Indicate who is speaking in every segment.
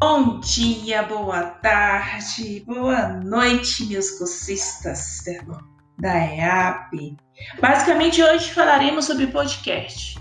Speaker 1: Bom dia, boa tarde, boa noite, meus cursistas da EAP. Basicamente, hoje falaremos sobre podcast,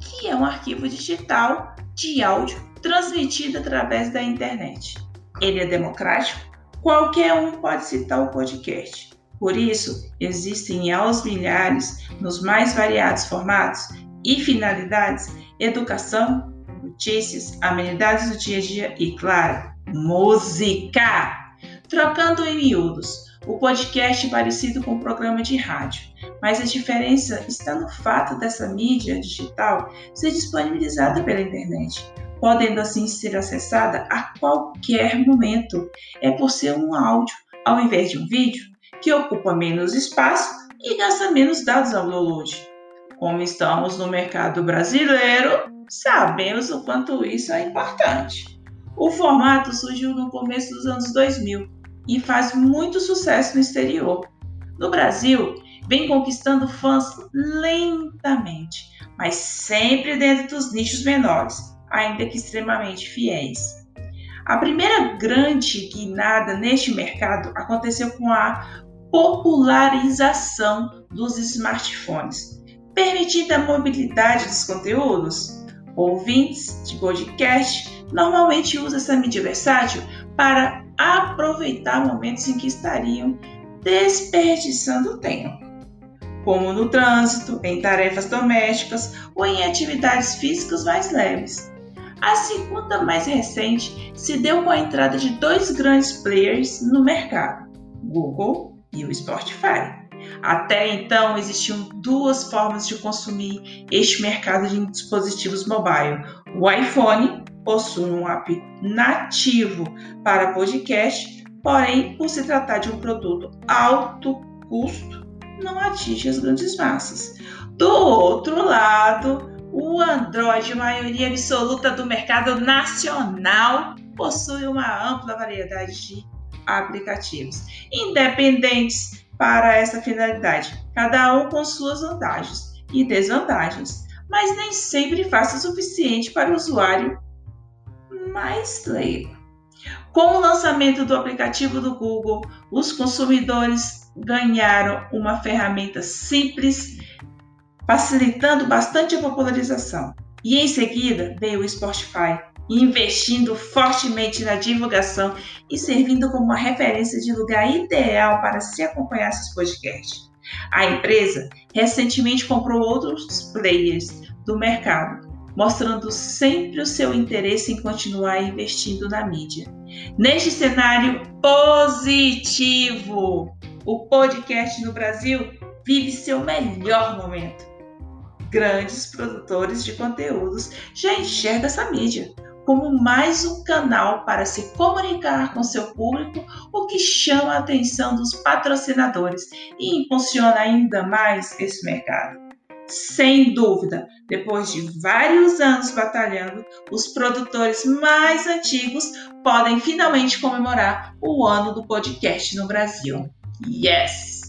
Speaker 1: que é um arquivo digital de áudio transmitido através da internet. Ele é democrático, qualquer um pode citar o podcast. Por isso, existem aos milhares, nos mais variados formatos e finalidades, educação, notícias, amenidades do dia a dia e, claro, música. Trocando em miúdos, o podcast é parecido com um programa de rádio, mas a diferença está no fato dessa mídia digital ser disponibilizada pela internet, podendo assim ser acessada a qualquer momento. É por ser um áudio, ao invés de um vídeo, que ocupa menos espaço e gasta menos dados ao download. Como estamos no mercado brasileiro, sabemos o quanto isso é importante. O formato surgiu no começo dos anos 2000 e faz muito sucesso no exterior. No Brasil, vem conquistando fãs lentamente, mas sempre dentro dos nichos menores, ainda que extremamente fiéis. A primeira grande guinada neste mercado aconteceu com a popularização dos smartphones, permitindo a mobilidade dos conteúdos ouvintes de podcast normalmente usam essa mídia versátil para aproveitar momentos em que estariam desperdiçando tempo, como no trânsito, em tarefas domésticas ou em atividades físicas mais leves. A segunda mais recente se deu com a entrada de dois grandes players no mercado, Google e o Spotify. Até então existiam duas formas de consumir este mercado de dispositivos mobile. O iPhone possui um app nativo para podcast, porém, por se tratar de um produto alto custo, não atinge as grandes massas. Do outro lado, o Android, maioria absoluta do mercado nacional, possui uma ampla variedade de aplicativos, independentes para essa finalidade, cada um com suas vantagens e desvantagens, mas nem sempre faz o suficiente para o usuário mais leigo. Com o lançamento do aplicativo do Google, os consumidores ganharam uma ferramenta simples, facilitando bastante a popularização. E em seguida veio o Spotify, investindo fortemente na divulgação e servindo como uma referência de lugar ideal para se acompanhar seus podcasts. A empresa recentemente comprou outros players do mercado, mostrando sempre o seu interesse em continuar investindo na mídia. Neste cenário positivo, o podcast no Brasil vive seu melhor momento. Grandes produtores de conteúdos já enxergam essa mídia como mais um canal para se comunicar com seu público, o que chama a atenção dos patrocinadores e impulsiona ainda mais esse mercado. Sem dúvida, depois de vários anos batalhando, os produtores mais antigos podem finalmente comemorar o ano do podcast no Brasil. Yes!